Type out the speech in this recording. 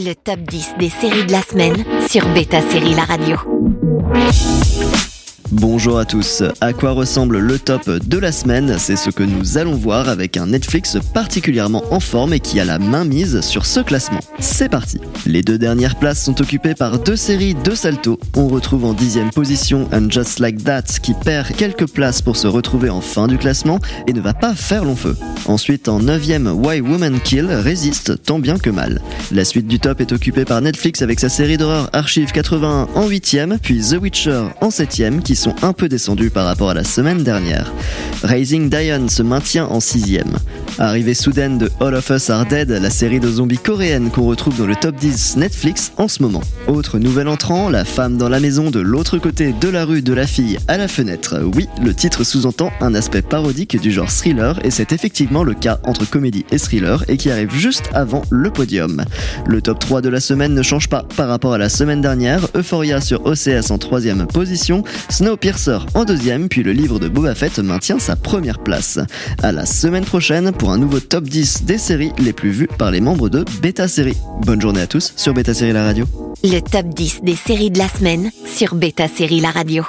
Le top 10 des séries de la semaine sur Beta Série La Radio. Bonjour à tous. À quoi ressemble le top de la semaine? C'est ce que nous allons voir avec un Netflix particulièrement en forme et qui a la main mise sur ce classement. C'est parti. Les deux dernières places sont occupées par deux séries de salto. On retrouve en dixième position And Just Like That qui perd quelques places pour se retrouver en fin du classement et ne va pas faire long feu. Ensuite en neuvième Why Women Kill résiste tant bien que mal. La suite du top est occupée par Netflix avec sa série d'horreur Archive 81 en huitième, puis The Witcher en septième qui sont un peu descendus par rapport à la semaine dernière. Raising Diane se maintient en sixième. Arrivée soudaine de All of Us Are Dead, la série de zombies coréenne qu'on retrouve dans le top 10 Netflix en ce moment. Autre nouvel entrant, la femme dans la maison de l'autre côté de la rue de la fille à la fenêtre. Oui, le titre sous-entend un aspect parodique du genre thriller et c'est effectivement le cas entre comédie et thriller et qui arrive juste avant le podium. Le top 3 de la semaine ne change pas par rapport à la semaine dernière. Euphoria sur OCS en troisième position, Snowpiercer en deuxième, puis le livre de Boba Fett maintient sa première place. À la semaine prochaine un nouveau top 10 des séries les plus vues par les membres de Beta Série. Bonne journée à tous sur Beta Série La Radio. Le top 10 des séries de la semaine sur Beta Série La Radio.